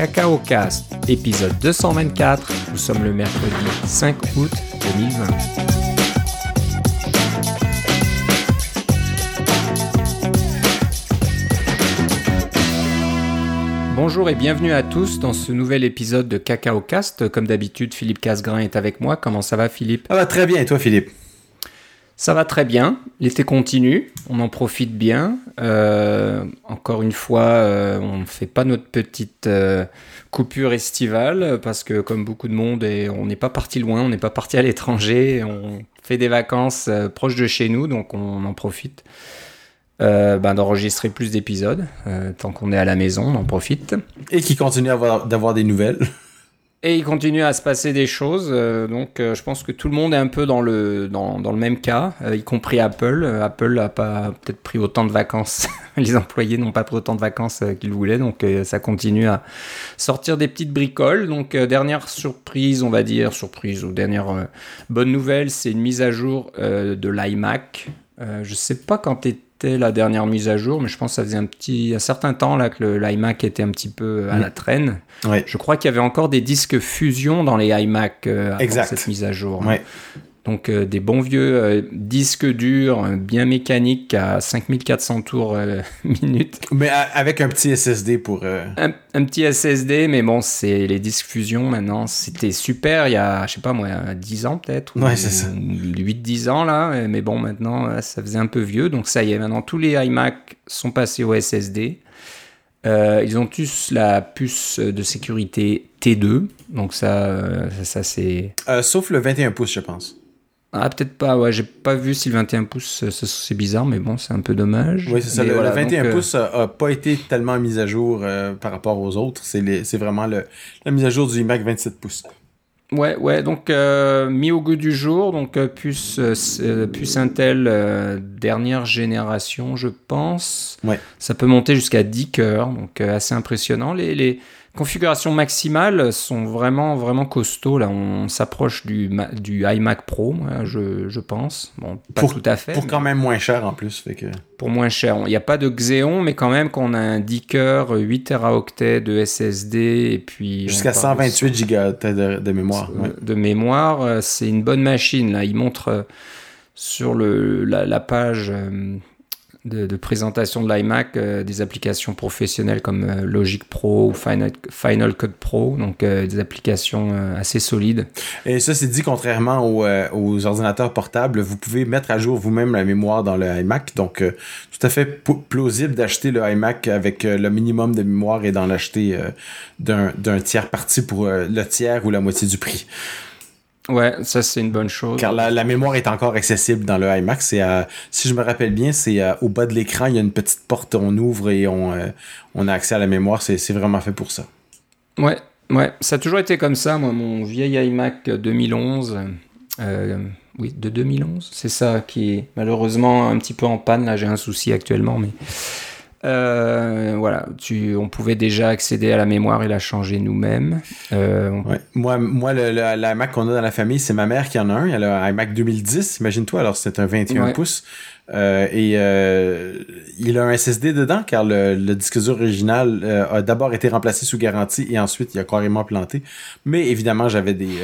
Cacao Cast, épisode 224. Nous sommes le mercredi 5 août 2020. Bonjour et bienvenue à tous dans ce nouvel épisode de Cacao Cast. Comme d'habitude, Philippe Casgrain est avec moi. Comment ça va, Philippe? Ça va très bien, et toi, Philippe? Ça va très bien. L'été continue, on en profite bien. Euh, encore une fois, euh, on ne fait pas notre petite euh, coupure estivale parce que, comme beaucoup de monde, on n'est pas parti loin, on n'est pas parti à l'étranger. On fait des vacances proches de chez nous, donc on en profite. Ben, d'enregistrer plus d'épisodes. Tant qu'on est à la maison, on en profite. Et qui continue d'avoir des nouvelles. Et il continue à se passer des choses. Euh, donc je pense que tout le monde est un peu dans le, dans, dans le même cas, y compris Apple. Apple n'a pas peut-être pris autant de vacances. Les employés n'ont pas pris autant de vacances qu'ils voulaient. Donc ça continue à sortir des petites bricoles. Donc dernière surprise, on va dire, surprise ou dernière bonne nouvelle, c'est une mise à jour de l'iMac. je sais pas quand la dernière mise à jour, mais je pense que ça faisait un petit, un certain temps là que l'iMac était un petit peu à la traîne. Je crois qu'il y avait encore des disques fusion dans les iMac euh, avant cette mise à jour. Donc euh, des bons vieux euh, disques durs, euh, bien mécaniques à 5400 tours minute. Mais avec un petit SSD pour... Un, petit SSD, mais bon, c'est les disques fusion maintenant. C'était super il y a, je sais pas moi, 10 ans peut-être. Ouais, c'est ça. 8-10 ans là. Mais bon, maintenant, ça faisait un peu vieux. Donc ça y est, maintenant tous les iMac sont passés au SSD. ils ont tous la puce de sécurité T2, donc ça, ça, c'est... sauf le 21 pouces, je pense. Ah, peut-être pas, ouais, j'ai pas vu si le 21 pouces, c'est bizarre, mais bon, c'est un peu dommage. Oui, c'est ça. Le, 21 euh, pouces a, pas été tellement mis à jour euh, par rapport aux autres. C'est vraiment le, la mise à jour du iMac 27 pouces. Ouais, ouais, donc euh, mis au goût du jour, donc puce, puce Intel dernière génération, je pense. Ouais. Ça peut monter jusqu'à 10 cœurs, donc assez impressionnant. Les, les, configurations maximales sont vraiment, vraiment costauds. Là, on s'approche du, du iMac Pro, je, je, pense. Bon, pas tout à fait. Pour quand même moins cher en plus. Fait que... Pour moins cher. Il n'y a pas de Xeon, mais quand même qu'on a un 10 cœurs, 8 Teraoctets de SSD et puis. Jusqu'à 128 Go de, mémoire. De mémoire, euh, c'est une bonne machine. Là, il montre euh, sur le, la, la page euh, de, présentation de l'iMac euh, des applications professionnelles comme euh, Logic Pro ou Final, Final Cut Pro, donc euh, des applications assez solides. Et ça, c'est dit contrairement aux, ordinateurs portables, vous pouvez mettre à jour vous-même la mémoire dans le iMac, donc tout à fait plausible d'acheter le iMac avec le minimum de mémoire et d'en acheter d'un tiers parti pour le tiers ou la moitié du prix. Ouais, ça c'est une bonne chose. Car la, mémoire est encore accessible dans le iMac. C'est si je me rappelle bien, c'est au bas de l'écran, il y a une petite porte, on ouvre et on, euh, on a accès à la mémoire. C'est vraiment fait pour ça. Ouais, ouais, ça a toujours été comme ça. Moi, mon vieil iMac 2011, euh, oui, de 2011, c'est ça qui est malheureusement un petit peu en panne. Là, j'ai un souci actuellement, mais euh, voilà, tu, on pouvait déjà accéder à la mémoire et la changer nous-mêmes. Euh, moi, moi le, la Mac qu'on a dans la famille, c'est ma mère qui en a un. Elle a un iMac 2010, imagine-toi. Alors, c'est un 21 pouces. Euh, et il a un SSD dedans car le, le disque dur original a d'abord été remplacé sous garantie et ensuite il a carrément planté. Mais évidemment, j'avais des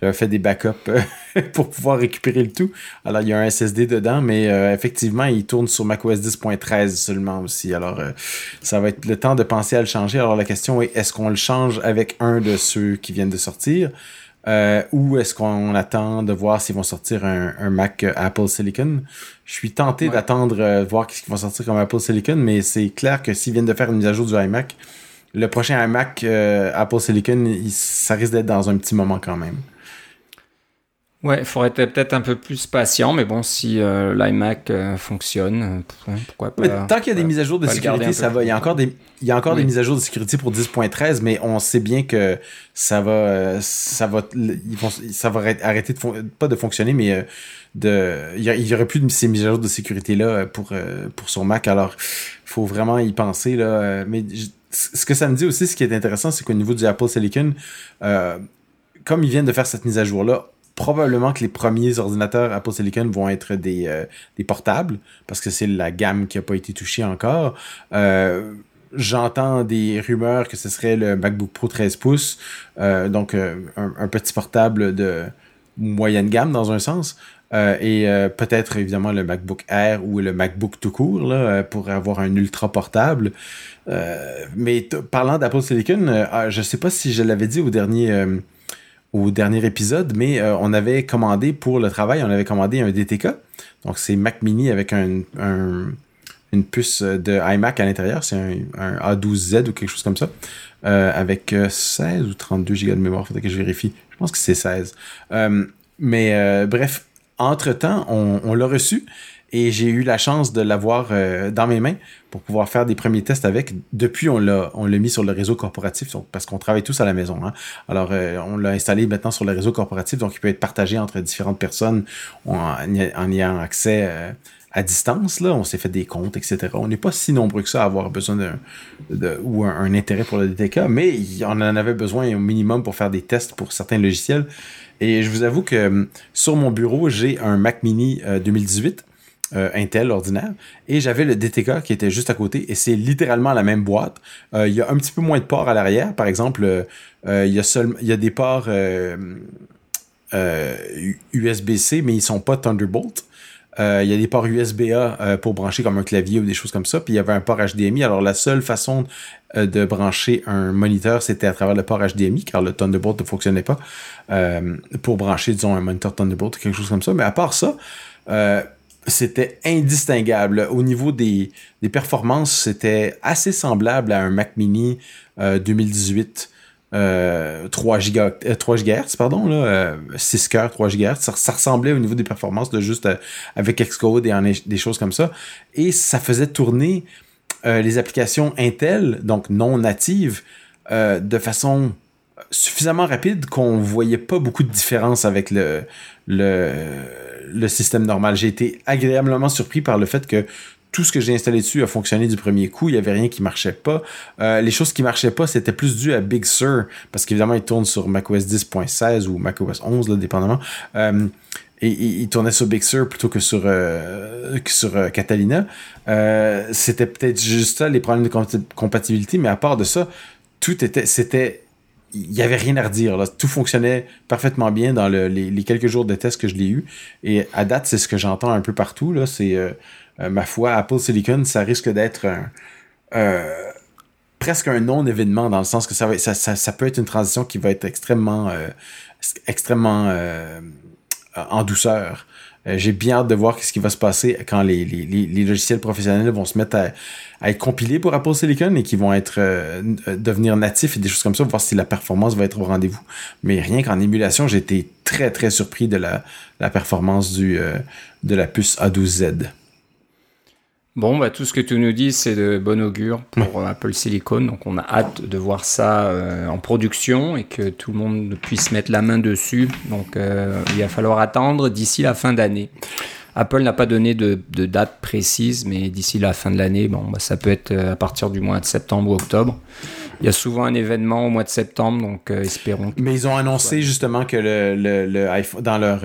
j'avais fait des backups euh, pour pouvoir récupérer le tout. Alors, il y a un SSD dedans, mais euh, effectivement, il tourne sur macOS 10.13 seulement aussi. Alors, euh, ça va être le temps de penser à le changer. Alors, la question est, est-ce qu'on le change avec un de ceux qui viennent de sortir? ou est-ce qu'on attend de voir s'ils vont sortir un, Mac Apple Silicon? Je suis tenté d'attendre voir ce qu'ils vont sortir comme Apple Silicon, mais c'est clair que s'ils viennent de faire une mise à jour du iMac, le prochain iMac Apple Silicon, ça risque d'être dans un petit moment quand même. Ouais, il faudrait être peut-être un peu plus patient, mais bon, si euh, l'iMac euh, fonctionne, euh, pourquoi pas. Mais tant qu'il y a des mises à jour de sécurité, ça va. Il y a encore des, il y a encore des mises à jour de sécurité pour 10.13, mais on sait bien que ça va, ça va, ils vont, ça va arrêter de, pas de fonctionner, mais de, il y, aurait plus de ces mises à jour de sécurité là pour pour son Mac. Alors, faut vraiment y penser là. Mais ce que ça me dit aussi, ce qui est intéressant, c'est qu'au niveau du Apple Silicon, comme ils viennent de faire cette mise à jour là probablement que les premiers ordinateurs Apple Silicon vont être des, euh, des portables, parce que c'est la gamme qui n'a pas été touchée encore. Euh, j'entends des rumeurs que ce serait le MacBook Pro 13 pouces, donc un, petit portable de moyenne gamme dans un sens. et peut-être évidemment le MacBook Air ou le MacBook tout court pour avoir un ultra portable. mais parlant d'Apple Silicon, ah, je sais pas si je l'avais dit au dernier au dernier épisode, mais on avait commandé pour le travail, on avait commandé un DTK. Donc c'est Mac Mini avec un une puce euh, de iMac à l'intérieur. C'est un, A12Z ou quelque chose comme ça. Euh, avec 16 euh, ou 32 Go de mémoire. Faudrait que je vérifie. Je pense que c'est 16. mais bref, entre-temps, on, l'a reçu et j'ai eu la chance de l'avoir dans mes mains pour pouvoir faire des premiers tests avec. Depuis, on l'a, on l'a mis sur le réseau corporatif parce qu'on travaille tous à la maison. Hein. Alors, on l'a installé maintenant sur le réseau corporatif, donc il peut être partagé entre différentes personnes en, ayant accès à distance, là, on s'est fait des comptes, etc. On n'est pas si nombreux que ça à avoir besoin d'un de, ou un, intérêt pour le DTK, mais on en avait besoin au minimum pour faire des tests pour certains logiciels. Et je vous avoue que hum, sur mon bureau, j'ai un Mac Mini 2018. Euh, euh, Intel ordinaire et j'avais le DTK qui était juste à côté et c'est littéralement la même boîte. Euh, il y a un petit peu moins de ports à l'arrière. Par exemple, il y a seul, il y a des ports USB-C mais ils sont pas Thunderbolt. Euh, il y a des ports USB-A euh, pour brancher comme un clavier ou des choses comme ça. Puis il y avait un port HDMI. Alors la seule façon euh, de brancher un moniteur, c'était à travers le port HDMI, car le Thunderbolt ne fonctionnait pas pour brancher, disons, un moniteur Thunderbolt ou quelque chose comme ça. Mais à part ça, c'était indistinguable. Au niveau des, des performances, c'était assez semblable à un Mac Mini 2018 3, giga, 3 GHz, pardon, là, 6 euh, cœurs, 3 GHz. Ça, ressemblait au niveau des performances de juste euh, avec Xcode et des choses comme ça. Et ça faisait tourner euh, les applications Intel, donc non natives, de façon suffisamment rapide qu'on voyait pas beaucoup de différence avec le, le, le système normal. J'ai été agréablement surpris par le fait que tout ce que j'ai installé dessus a fonctionné du premier coup. Il n'y avait rien qui marchait pas. Euh, les choses qui marchaient pas, c'était plus dû à Big Sur, parce qu'évidemment, il tourne sur macOS 10.16 ou macOS 11, là, dépendamment. Euh, et, il tournait sur Big Sur plutôt que sur, euh, sur Catalina. c'était peut-être juste ça, les problèmes de compatibilité, mais à part de ça, tout était, c'était, il n'y avait rien à redire. Tout fonctionnait parfaitement bien dans les, quelques jours de test que je l'ai eu. Et à date, c'est ce que j'entends un peu partout. Là. C'est euh, ma foi, Apple Silicon, ça risque d'être euh, presque un non-événement dans le sens que ça, va, peut être une transition qui va être euh, extrêmement en douceur. J'ai bien hâte de voir ce qui va se passer quand les, les, les, logiciels professionnels vont se mettre à, être compilés pour Apple Silicon et qui vont être devenir natifs et des choses comme ça, voir si la performance va être au rendez-vous. Mais rien qu'en émulation, j'ai été très très surpris de la, la performance du, de la puce A12Z. Bon, bah, tout ce que tu nous dis, c'est de bon augure pour Apple Silicon. Donc, on a hâte de voir ça euh, en production et que tout le monde puisse mettre la main dessus. Donc, euh, il va falloir attendre d'ici la fin d'année. Apple n'a pas donné de, date précise, mais d'ici la fin de l'année, bon, bah, ça peut être euh, à partir du mois de septembre ou octobre. Il y a souvent un événement au mois de septembre, donc espérons. Mais ils ont annoncé justement que le, le, iPhone, dans leur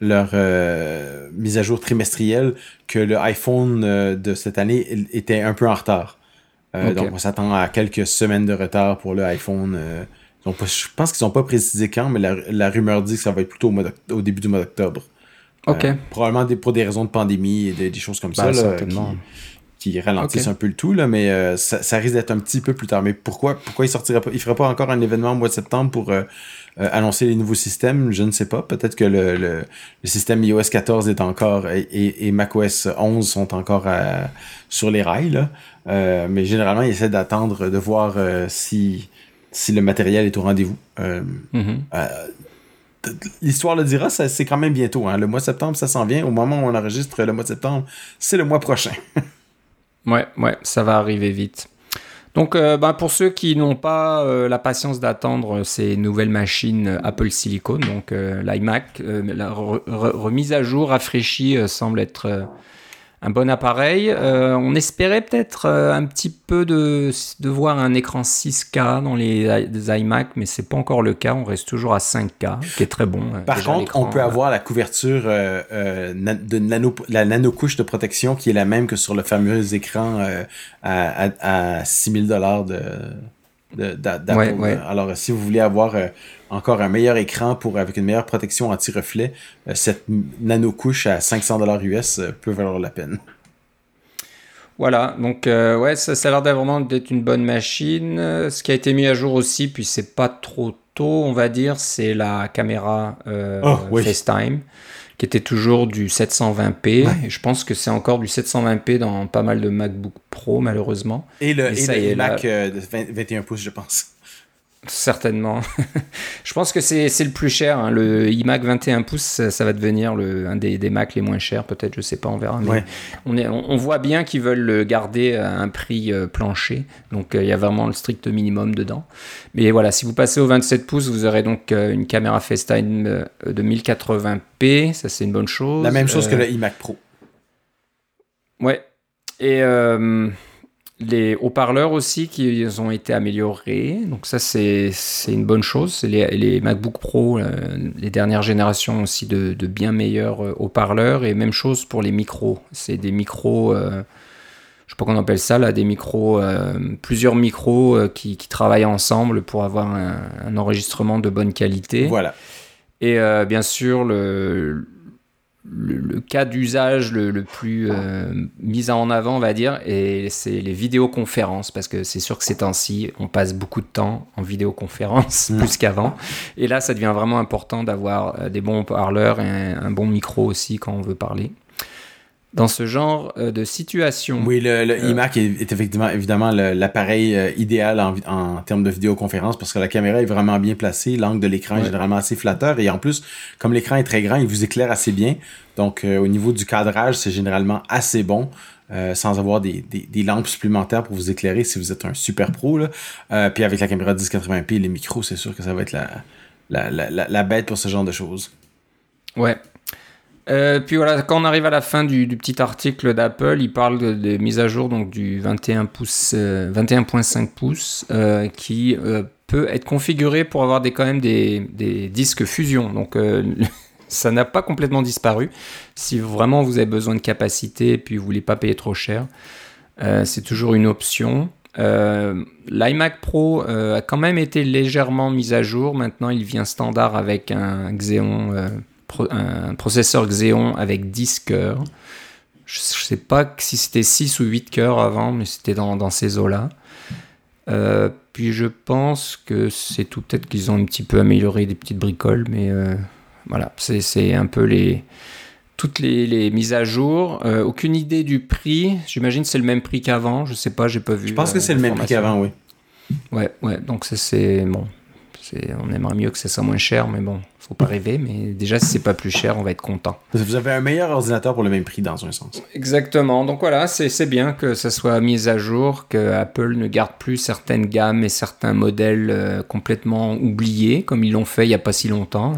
leur euh, mise à jour trimestrielle que le iPhone euh, de cette année était un peu en retard. Euh, donc on s'attend à quelques semaines de retard pour le iPhone. je pense qu'ils n'ont pas précisé quand, mais la, rumeur dit que ça va être plutôt au, début du mois d'octobre. Ok. probablement des, pour des raisons de pandémie et des, choses comme bah, ça. qui, ralentissent un peu le tout, là, mais ça, risque d'être un petit peu plus tard. Mais pourquoi, pourquoi il sortirait pas, il ferait pas encore un événement au mois de septembre pour euh, annoncer les nouveaux systèmes, je ne sais pas. Peut-être que le, le, système iOS 14 est encore et, et, macOS 11 sont encore sur les rails. Là. Euh, mais généralement, ils essaient d'attendre de voir euh, si, si le matériel est au rendez-vous. Mm-hmm. L'histoire le dira, c'est quand même bientôt. Hein. Le mois de septembre, ça s'en vient. Au moment où on enregistre le mois de septembre, c'est le mois prochain. ouais, ouais, ça va arriver vite. Donc, euh, bah, pour ceux qui n'ont pas euh, la patience d'attendre ces nouvelles machines Apple Silicon, donc euh, l'iMac, la remise à jour rafraîchie semble être un bon appareil. Euh, on espérait peut-être euh, un petit peu de, de voir un écran 6K dans les, iMac, mais c'est pas encore le cas. On reste toujours à 5K, qui est très bon. Euh, Par contre, on peut avoir la couverture de nano, la nanocouche de protection qui est la même que sur le fameux écran à, 6000 dollars de d'Apple. Alors, si vous voulez avoir encore un meilleur écran pour avec une meilleure protection anti-reflet, euh, cette nano couche à 500 dollars US euh, peut valoir la peine. Voilà, donc euh, ouais, ça, ça a l'air vraiment d'être une bonne machine. Ce qui a été mis à jour aussi, puis c'est pas trop tôt, on va dire, c'est la caméra oh, FaceTime qui était toujours du 720p. Et je pense que c'est encore du 720p dans pas mal de MacBook Pro, malheureusement. Et le, et Mac de 21 pouces, je pense. Certainement. je pense que c'est le plus cher. Hein. Le iMac 21 pouces, ça, va devenir le, un des, des Mac les moins chers, peut-être, je sais pas, on verra. Mais on, est, on, voit bien qu'ils veulent le garder à un prix euh, plancher. Donc euh, il y a vraiment le strict minimum dedans. Mais voilà, si vous passez au 27 pouces, vous aurez donc euh, une caméra FaceTime de 1080p. Ça, c'est une bonne chose. La même chose que le iMac Pro. Ouais. Et les haut-parleurs aussi qui ont été améliorés. Donc ça, c'est une bonne chose. Les, les MacBook Pro, euh, les dernières générations aussi de, bien meilleurs euh, haut-parleurs. Et même chose pour les micros. C'est des micros, euh, je sais pas comment on appelle ça, là, des micros, plusieurs micros qui, travaillent ensemble pour avoir un, enregistrement de bonne qualité. Voilà. Et bien sûr, le, le, cas d'usage le, plus euh, mis en avant, on va dire, et c'est les vidéoconférences, parce que c'est sûr que ces temps-ci, on passe beaucoup de temps en vidéoconférence, plus qu'avant. Et là, ça devient vraiment important d'avoir euh, des bons parleurs et un, bon micro aussi quand on veut parler dans ce genre euh, de situation. Oui, le, euh, iMac est, effectivement évidemment l'appareil euh, idéal en, en, termes de vidéoconférence parce que la caméra est vraiment bien placée, l'angle de l'écran est généralement assez flatteur et en plus, comme l'écran est très grand, il vous éclaire assez bien. Donc au niveau du cadrage, c'est généralement assez bon. sans avoir des, des, lampes supplémentaires pour vous éclairer si vous êtes un super pro. Là. puis avec la caméra 1080p et les micros, c'est sûr que ça va être la, la, la, la bête pour ce genre de choses. Ouais, euh, puis voilà, quand on arrive à la fin du, petit article d'Apple, il parle de, de, mise à jour donc du 21 pouces, 21.5 euh, pouces, euh, qui peut être configuré pour avoir des, quand même des, des disques fusion. Donc ça n'a pas complètement disparu. Si vraiment vous avez besoin de capacité et puis vous voulez pas payer trop cher, c'est toujours une option. L'iMac Pro a quand même été légèrement mis à jour. Maintenant, il vient standard avec un Xeon un processeur Xeon avec 10 cœurs. Je ne sais pas si c'était 6 ou 8 cœurs avant, mais c'était dans, ces eaux-là. Euh, puis je pense que c'est tout. Peut-être qu'ils ont un petit peu amélioré des petites bricoles, mais euh, voilà, c'est un peu les toutes les, mises à jour. Euh, aucune idée du prix. J'imagine c'est le même prix qu'avant. Je sais pas, j'ai pas vu. Je pense que c'est le même prix qu'avant, oui. Ouais, ouais. Donc c'est bon. On aimerait mieux que ça soit moins cher, mais bon, faut pas rêver, mais déjà, si c'est pas plus cher, on va être content. Vous avez un meilleur ordinateur pour le même prix, dans un sens. Exactement. Donc voilà, c'est bien que ça soit mis à jour, que Apple ne garde plus certaines gammes et certains modèles euh, complètement oubliés, comme ils l'ont fait il y a pas si longtemps.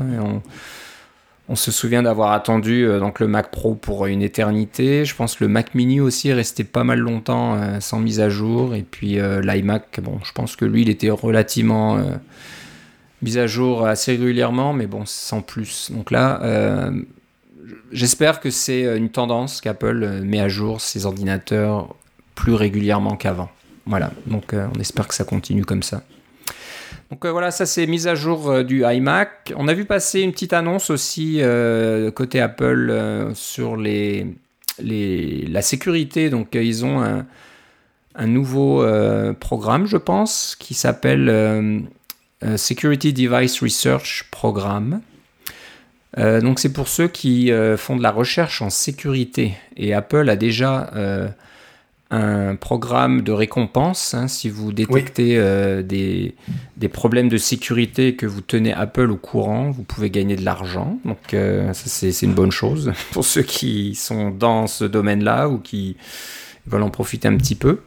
On, se souvient d'avoir attendu euh, donc le Mac Pro pour une éternité. Je pense que le Mac Mini aussi est resté pas mal longtemps euh, sans mise à jour. Et puis l'iMac, bon, je pense que lui, il était relativement mise à jour assez régulièrement, mais bon, sans plus. Donc là, euh, j'espère que c'est une tendance qu'Apple met à jour ses ordinateurs plus régulièrement qu'avant. Voilà, donc euh, on espère que ça continue comme ça. Donc euh, voilà, ça c'est mise à jour du iMac. On a vu passer une petite annonce aussi côté Apple sur la sécurité. Donc ils ont un, nouveau programme, je pense, qui s'appelle euh, Security Device Research Programme. Euh, donc c'est pour ceux qui euh, font de la recherche en sécurité. Et Apple a déjà un programme de récompense. Hein, si vous détectez des, des, problèmes de sécurité que vous tenez Apple au courant, vous pouvez gagner de l'argent. Donc ça c'est une bonne chose pour ceux qui sont dans ce domaine-là ou qui veulent en profiter un petit peu.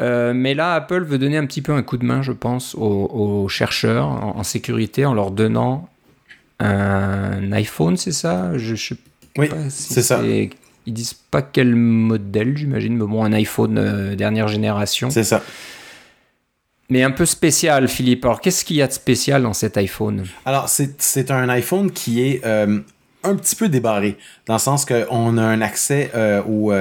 Euh, mais là, Apple veut donner un petit peu un coup de main, je pense, aux, chercheurs en, sécurité en leur donnant un iPhone, c'est ça? Je, Oui, c'est ça. Ils disent pas quel modèle, j'imagine, mais bon, un iPhone dernière génération. C'est ça. Mais un peu spécial, Philippe. Alors, qu'est-ce qu'il y a de spécial dans cet iPhone? Alors, c'est un iPhone qui est un petit peu débarré, dans le sens qu'on a un accès au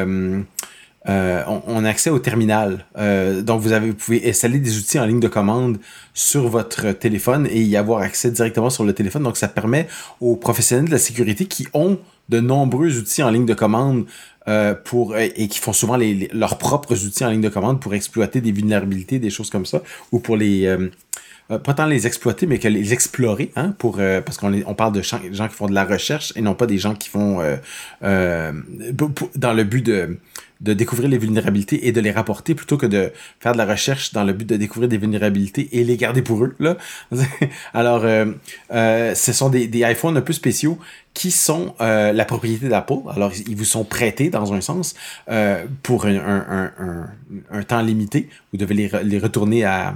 euh, on, a accès au terminal. Euh, donc, vous, avez, vous pouvez installer des outils en ligne de commande sur votre téléphone et y avoir accès directement sur le téléphone. Donc, ça permet aux professionnels de la sécurité qui ont de nombreux outils en ligne de commande euh, pour et qui font souvent leurs propres outils en ligne de commande pour exploiter des vulnérabilités, des choses comme ça, ou pour les pas tant les exploiter, mais que les explorer, hein, pour, parce qu'on on parle de gens, qui font de la recherche et non pas des gens qui font dans le but de, de découvrir les vulnérabilités et de les rapporter plutôt que de faire de la recherche dans le but de découvrir des vulnérabilités et les garder pour eux. Là. Alors, euh, euh, ce sont des, iPhones un peu spéciaux qui sont euh, la propriété d'Apple. Alors, ils vous sont prêtés dans un sens pour un, un, un, temps limité. Vous devez les retourner à,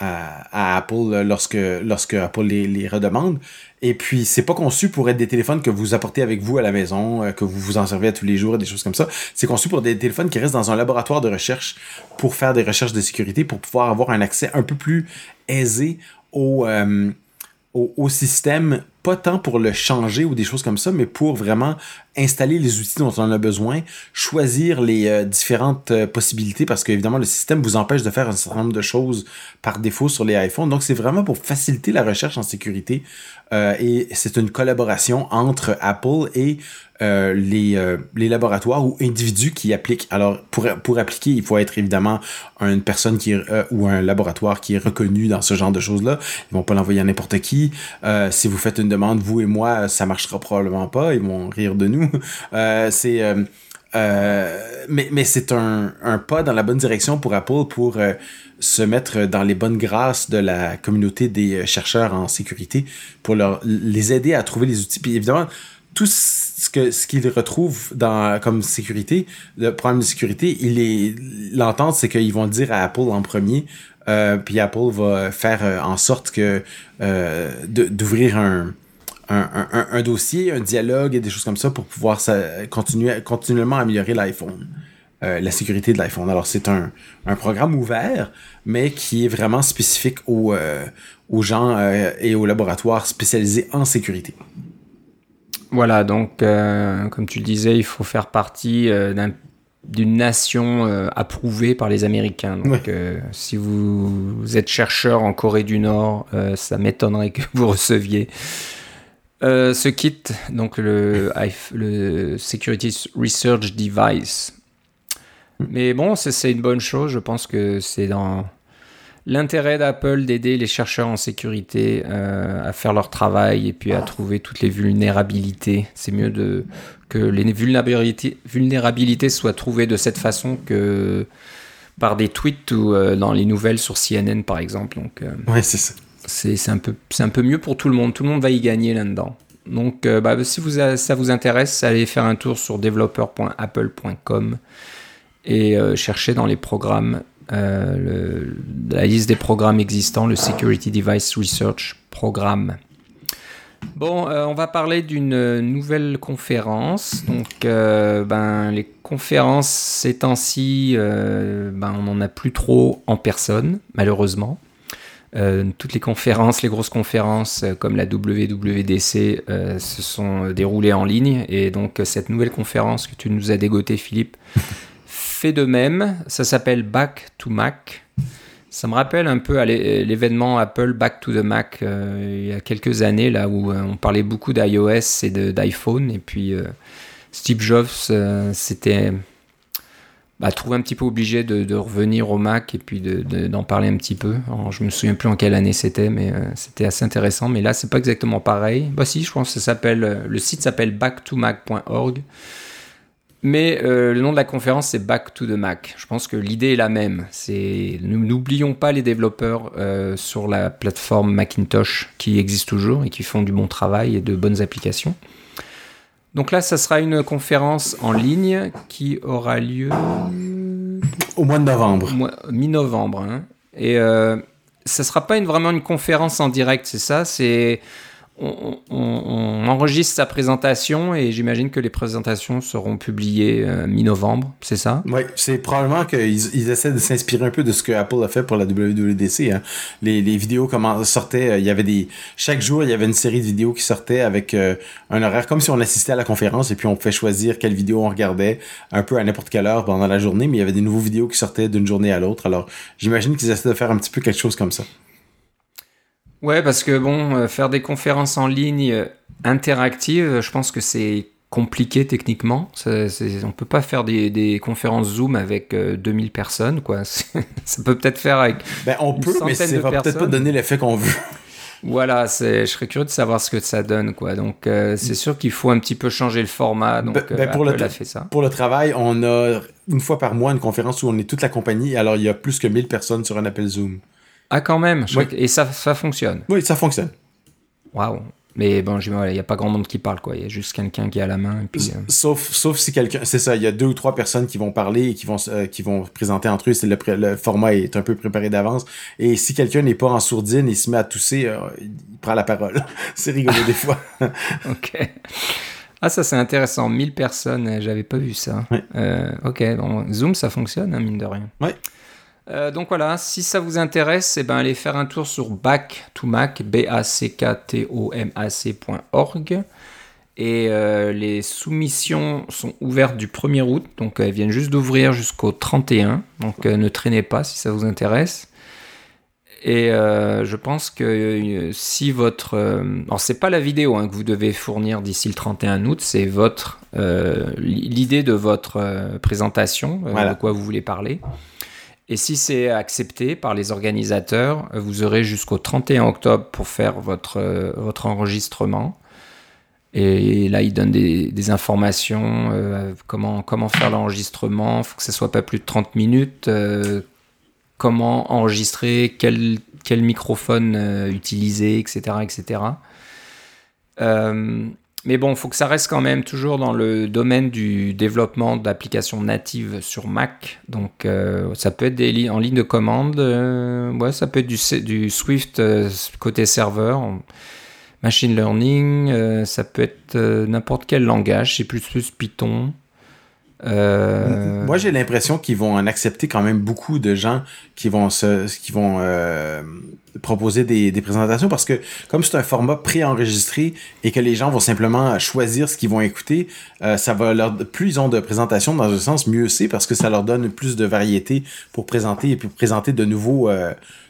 à, Apple lorsque, lorsque Apple les, redemande. Et puis, c'est pas conçu pour être des téléphones que vous apportez avec vous à la maison, euh, que vous vous en servez à tous les jours des choses comme ça. C'est conçu pour des téléphones qui restent dans un laboratoire de recherche pour faire des recherches de sécurité, pour pouvoir avoir un accès un peu plus aisé au, euh, au, système, tant pour le changer ou des choses comme ça, mais pour vraiment installer les outils dont on a besoin, choisir les euh, différentes euh, possibilités, parce qu'évidemment, le système vous empêche de faire un certain nombre de choses par défaut sur les iPhones. Donc, c'est vraiment pour faciliter la recherche en sécurité. Euh, et c'est une collaboration entre Apple et euh, les, euh, les laboratoires ou individus qui appliquent. Alors, pour, pour appliquer, il faut être évidemment une personne qui euh, ou un laboratoire qui est reconnu dans ce genre de choses-là. Ils vont pas l'envoyer à n'importe qui. si vous faites une demande, vous et moi, ça marchera probablement pas. Ils vont rire de nous. c'est mais mais c'est un, un, pas dans la bonne direction pour Apple pour se mettre dans les bonnes grâces de la communauté des chercheurs en sécurité pour leur les aider à trouver les outils. Puis évidemment, tout ce que ce qu'ils retrouvent dans comme sécurité, le problème de sécurité, il est l'entente, c'est qu'ils vont dire à Apple en premier, euh, puis Apple va faire euh, en sorte que euh, d'ouvrir un, un, dossier, un dialogue et des choses comme ça pour pouvoir continuer continuellement améliorer l'iPhone. La sécurité de l'iPhone. Alors, c'est un, un, programme ouvert, mais qui est vraiment spécifique aux, aux gens et aux laboratoires spécialisés en sécurité. Voilà, donc euh, comme tu le disais, il faut faire partie euh, d'une nation euh, approuvée par les Américains. Donc si vous, êtes chercheur en Corée du Nord, ça m'étonnerait que vous receviez ce kit, donc le, le Security Research Device. Mm. Mais bon, c'est une bonne chose. Je pense que c'est dans l'intérêt d'Apple d'aider les chercheurs en sécurité euh, à faire leur travail et puis à trouver toutes les vulnérabilités. C'est mieux de, que les vulnérabilités, vulnérabilités soient trouvées de cette façon que par des tweets ou euh, dans les nouvelles sur CNN par exemple. Donc, euh, ouais, c'est ça. C'est un, peu, un peu mieux pour tout le monde. Tout le monde va y gagner là-dedans. Donc, bah, si vous ça vous intéresse, allez faire un tour sur developer.apple.com et chercher dans les programmes le, la liste des programmes existants, le Security Device Research Programme. Bon, euh, on va parler d'une nouvelle conférence. Donc, euh, ben, les conférences ces temps-ci, ben, on n'en a plus trop en personne, malheureusement. toutes les conférences, les grosses conférences comme la WWDC se sont déroulées en ligne. Et donc, cette nouvelle conférence que tu nous as dégotée, Philippe, fait de même. Ça s'appelle Back to Mac. Ça me rappelle un peu l'événement Apple Back to the Mac euh, il y a quelques années, là où euh, on parlait beaucoup d'iOS et d'iPhone. Et puis euh, Steve Jobs s'était bah, trouvé un petit peu obligé de, revenir au Mac et puis d'en parler un petit peu. Alors, je me souviens plus en quelle année c'était, mais c'était assez intéressant. Mais là, c'est pas exactement pareil. Bah si, je pense que ça s'appelle, le site s'appelle backtomac.org. Mais euh, le nom de la conférence, c'est Back to the Mac. Je pense que l'idée est la même. C'est n'oublions pas les développeurs euh, sur la plateforme Macintosh qui existe toujours et qui font du bon travail et de bonnes applications. Donc là, ça sera une conférence en ligne qui aura lieu au mois de novembre, mi-novembre. Hein. Et euh, ça sera pas une, vraiment une conférence en direct, c'est ça? C'est on, enregistre sa présentation et j'imagine que les présentations seront publiées euh, mi-novembre, c'est ça? Oui, c'est probablement qu'ils ils essaient de s'inspirer un peu de ce que Apple a fait pour la WWDC. Hein. Les, vidéos comment sortaient, euh, il y avait des chaque jour il y avait une série de vidéos qui sortaient avec euh, un horaire comme si on assistait à la conférence et puis on pouvait choisir quelle vidéo on regardait un peu à n'importe quelle heure pendant la journée, mais il y avait des nouveaux vidéos qui sortaient d'une journée à l'autre. Alors j'imagine qu'ils essaient de faire un petit peu quelque chose comme ça. Ouais, parce que bon, euh, faire des conférences en ligne euh, interactives, je pense que c'est compliqué techniquement. On on peut pas faire des, conférences Zoom avec 2000 euh, personnes, quoi. ça peut peut-être faire avec. Ben, on peut, mais ça va peut-être pas donner l'effet qu'on veut. Voilà, je serais curieux de savoir ce que ça donne, quoi. Donc, c'est sûr qu'il faut un petit peu changer le format. Donc, ben, ben, pour, le fait ça. pour le travail, on a une fois par mois une conférence où on est toute la compagnie. Alors, il y a plus que 1000 personnes sur un appel Zoom. Ah, quand même Et ça, ça fonctionne Oui, ça fonctionne. Waouh mais bon, il n'y a pas grand monde qui parle, quoi. Il y a juste quelqu'un qui a la main. puis, euh, sauf, sauf si quelqu'un. C'est ça, il y a deux ou trois personnes qui vont parler et qui vont, euh, qui vont présenter entre eux. Le, le, format est un peu préparé d'avance. Et si quelqu'un n'est pas en sourdine et se met à tousser, euh, il prend la parole. c'est rigolo des fois. ok. Ah, ça c'est intéressant. 1000 personnes, j'avais pas vu ça. ok, bon, Zoom, ça fonctionne, hein, mine de rien. Ouais. Euh, donc voilà, si ça vous intéresse, eh ben, allez faire un tour sur back to mac, b a c k t o m a c.org. Et euh, les soumissions sont ouvertes du 1er août, donc elles viennent juste d'ouvrir jusqu'au 31. Donc euh, ne traînez pas si ça vous intéresse. Et je pense que si votre... alors c'est pas la vidéo hein, que vous devez fournir d'ici le 31 août, c'est votre l'idée de votre présentation, de quoi vous voulez parler. Et si c'est accepté par les organisateurs, vous aurez jusqu'au 31 octobre pour faire votre, euh, votre enregistrement. Et là, ils donnent des, informations, euh, comment, comment faire l'enregistrement, il faut que ce soit pas plus de 30 minutes, euh, comment enregistrer, quel, quel microphone utiliser, etc. etc. Mais bon, il faut que ça reste quand même toujours dans le domaine du développement d'applications natives sur Mac. Donc, euh, ça peut être en ligne de commande. Euh, ouais, ça peut être du, Swift euh, côté serveur, machine learning. ça peut être n'importe quel langage, C++, Python. Euh, Moi, j'ai l'impression qu'ils vont en accepter quand même beaucoup de gens qui vont se, qui vont euh, proposer des, des, présentations parce que comme c'est un format préenregistré et que les gens vont simplement choisir ce qu'ils vont écouter, euh, ça va leur plus ils ont de présentations dans un sens mieux c'est parce que ça leur donne plus de variété pour présenter et pour présenter de nouveaux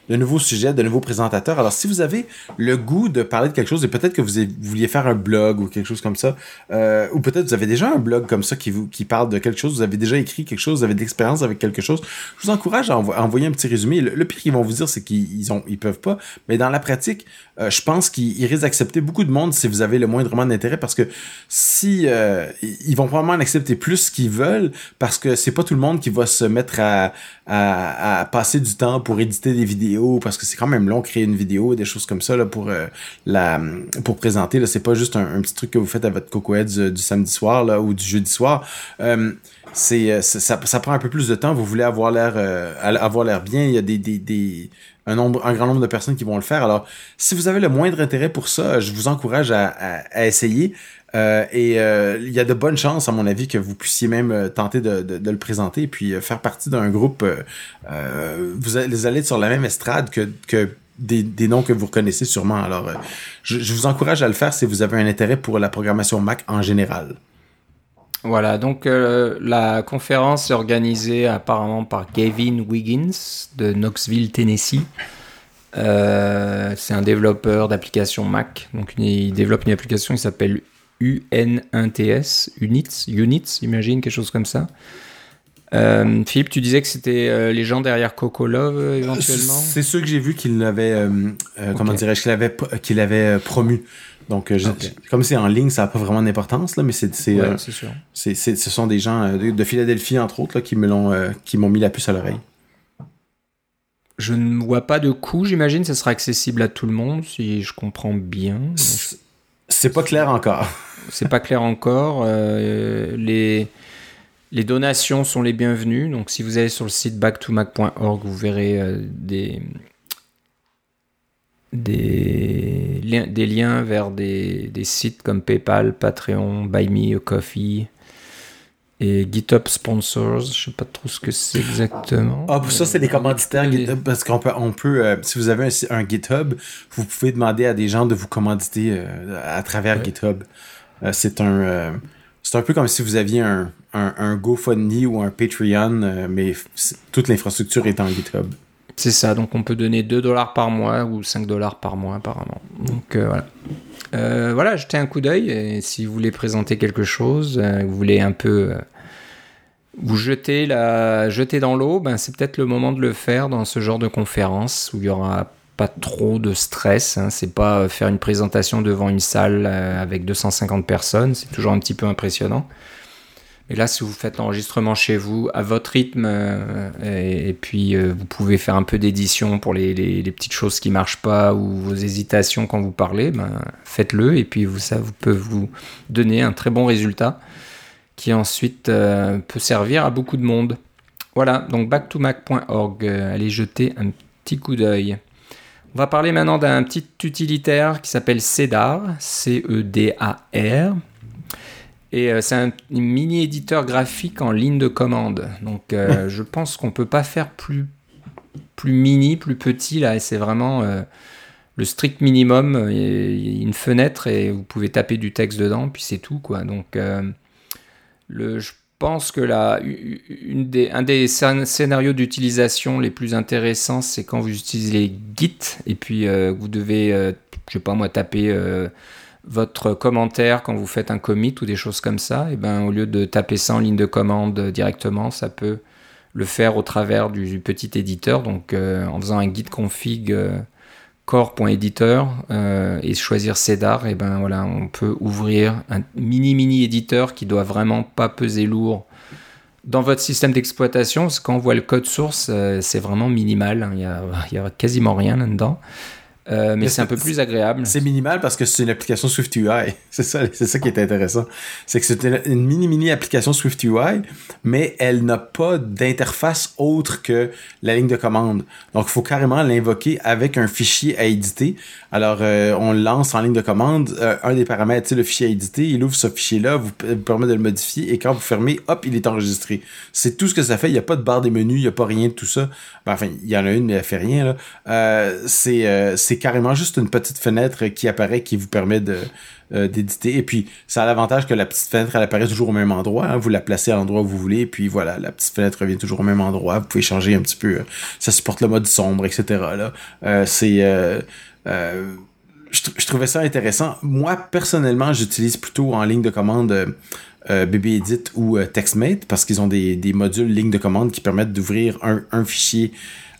de nouveaux sujets, de nouveaux présentateurs. Alors, si vous avez le goût de parler de quelque chose, et peut-être que vous, vouliez faire un blog ou quelque chose comme ça, euh, ou peut-être vous avez déjà un blog comme ça qui, vous, parle de quelque chose, vous avez déjà écrit quelque chose, vous avez de l'expérience avec quelque chose, je vous encourage à, envoyer un petit résumé. Le, pire qu'ils vont vous dire, c'est qu'ils ont, ils peuvent pas, mais dans la pratique, euh, je pense qu'ils risquent d'accepter beaucoup de monde si vous avez le moindrement d'intérêt, parce que si euh, ils vont probablement en accepter plus qu'ils veulent, parce que c'est pas tout le monde qui va se mettre à, à, à passer du temps pour éditer des vidéos parce que c'est quand même long créer une vidéo, des choses comme ça là, pour euh, la pour présenter. Là, c'est pas juste un, petit truc que vous faites à votre coco du, samedi soir là, ou du jeudi soir. Euh, c'est ça, ça, prend un peu plus de temps. Vous voulez avoir l'air euh, avoir l'air bien. Il y a des, des, des un, grand nombre de personnes qui vont le faire. Alors, si vous avez le moindre intérêt pour ça, je vous encourage à, essayer. Euh, et euh, il y a de bonnes chances, à mon avis, que vous puissiez même euh, tenter de, le présenter et puis faire partie d'un groupe. vous, allez, être sur la même estrade que, des, noms que vous reconnaissez sûrement. Alors, je, vous encourage à le faire si vous avez un intérêt pour la programmation Mac en général. Voilà, donc la conférence est organisée apparemment par Gavin Wiggins de Knoxville, Tennessee. c'est un développeur d'applications Mac. Donc il développe une application qui s'appelle UNITS, Units, Units, j'imagine, quelque chose comme ça. Euh, Philippe, tu disais que c'était euh, les gens derrière Coco Love euh, éventuellement? C'est ceux que j'ai vu qu'il avait, comment dirais-je, qu'il avait, qu'il avait promu. Donc, comme c'est en ligne, ça n'a pas vraiment d'importance là, mais c'est, c'est, c'est, ce sont des gens de, Philadelphie entre autres là, qui me l'ont, qui m'ont mis la puce à l'oreille. Je ne vois pas de coût, j'imagine. Ça sera accessible à tout le monde, si je comprends bien. C'est pas clair encore. c'est pas clair encore. Euh, les, les donations sont les bienvenues. Donc, si vous allez sur le site backtomac.org, vous verrez euh, des, liens vers des, des, sites comme PayPal, Patreon, Buy Me a Coffee et GitHub Sponsors. Je sais pas trop ce que c'est exactement. Ah, pour ça, c'est des commanditaires GitHub parce qu'on peut, on peut euh, si vous avez un, GitHub, vous pouvez demander à des gens de vous commanditer euh, à travers GitHub. Euh, c'est un. c'est un peu comme si vous aviez un, un, un GoFundMe ou un Patreon, mais toute l'infrastructure est en GitHub. C'est ça, donc on peut donner 2 dollars par mois ou 5 dollars par mois apparemment. Donc euh, voilà. Euh, voilà, jetez un coup d'œil et si vous voulez présenter quelque chose, euh, vous voulez un peu vous jeter, dans l'eau, ben c'est peut-être le moment de le faire dans ce genre de conférence où il y aura pas trop de stress. Hein. C'est pas faire une présentation devant une salle avec 250 personnes, c'est toujours un petit peu impressionnant. Et là, si vous faites l'enregistrement chez vous, à votre rythme, euh, et, puis euh, vous pouvez faire un peu d'édition pour les, petites choses qui marchent pas ou vos hésitations quand vous parlez, ben, faites-le. Et puis vous, ça vous peut vous donner un très bon résultat qui ensuite euh, peut servir à beaucoup de monde. Voilà, donc backtomac.org, allez jeter un petit coup d'œil. On va parler maintenant d'un petit utilitaire qui s'appelle CEDAR, C-E-D-A-R. Et euh, c'est un mini éditeur graphique en ligne de commande. Donc euh, je pense qu'on peut pas faire plus, plus mini, plus petit là. C'est vraiment euh, le strict minimum. Il y a une fenêtre et vous pouvez taper du texte dedans, puis c'est tout quoi. Donc le, je pense que là, une des, un des scénarios d'utilisation les plus intéressants, c'est quand vous utilisez Git et puis vous devez, je sais pas moi, taper votre commentaire quand vous faites un commit ou des choses comme ça, et eh ben au lieu de taper ça en ligne de commande directement, ça peut le faire au travers du petit éditeur. Donc euh, en faisant un guide config euh, core.editor euh, et choisir CEDAR, et eh ben on peut ouvrir un mini mini éditeur qui doit vraiment pas peser lourd dans votre système d'exploitation. Parce quand on voit le code source, c'est vraiment minimal. Hein. Il n'y a, quasiment rien là-dedans. Euh, mais c'est un peu plus agréable. C'est minimal parce que c'est une application SwiftUI. C'est ça, c'est ça qui est intéressant. C'est que c'est une mini mini application SwiftUI, mais elle n'a pas d'interface autre que la ligne de commande. Donc il faut carrément l'invoquer avec un fichier à éditer. Alors euh, on lance en ligne de commande. Euh, un des paramètres, c'est le fichier à éditer. Il ouvre ce fichier-là, vous, permet de le modifier et quand vous fermez, hop, il est enregistré. C'est tout ce que ça fait. Il n'y a pas de barre des menus, il n'y a pas rien de tout ça. Ben, enfin, il y en a une, mais elle fait rien là. c'est carrément juste une petite fenêtre qui apparaît qui vous permet de euh, d'éditer. Et puis, ça a l'avantage que la petite fenêtre, elle apparaît toujours au même endroit. Hein. Vous la placez à l'endroit où vous voulez. puis voilà, la petite fenêtre revient toujours au même endroit. Vous pouvez changer un petit peu. Euh, ça supporte le mode sombre, etc. Là. Euh, c'est... Je, trouvais ça intéressant. Moi, personnellement, j'utilise plutôt en ligne de commande euh, BBEdit ou TextMate parce qu'ils ont des, des modules ligne de commande qui permettent d'ouvrir un, un fichier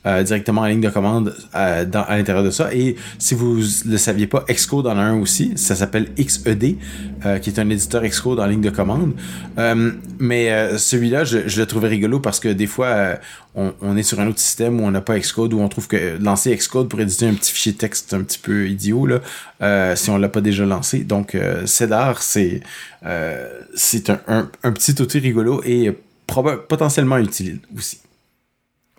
euh, directement en ligne de commande euh, dans, à l'intérieur de ça. Et si vous ne le saviez pas, Xcode en a un aussi. Ça s'appelle XED, euh, qui est un éditeur Xcode en ligne de commande. mais celui-là, je, je, le trouvais rigolo parce que des fois, on, est sur un autre système où on n'a pas Xcode, où on trouve que lancer Xcode pour éditer un petit fichier texte un petit peu idiot là, si on l'a pas déjà lancé. Donc, Cedar, c'est c'est un, un, un, petit outil rigolo et potentiellement utile aussi.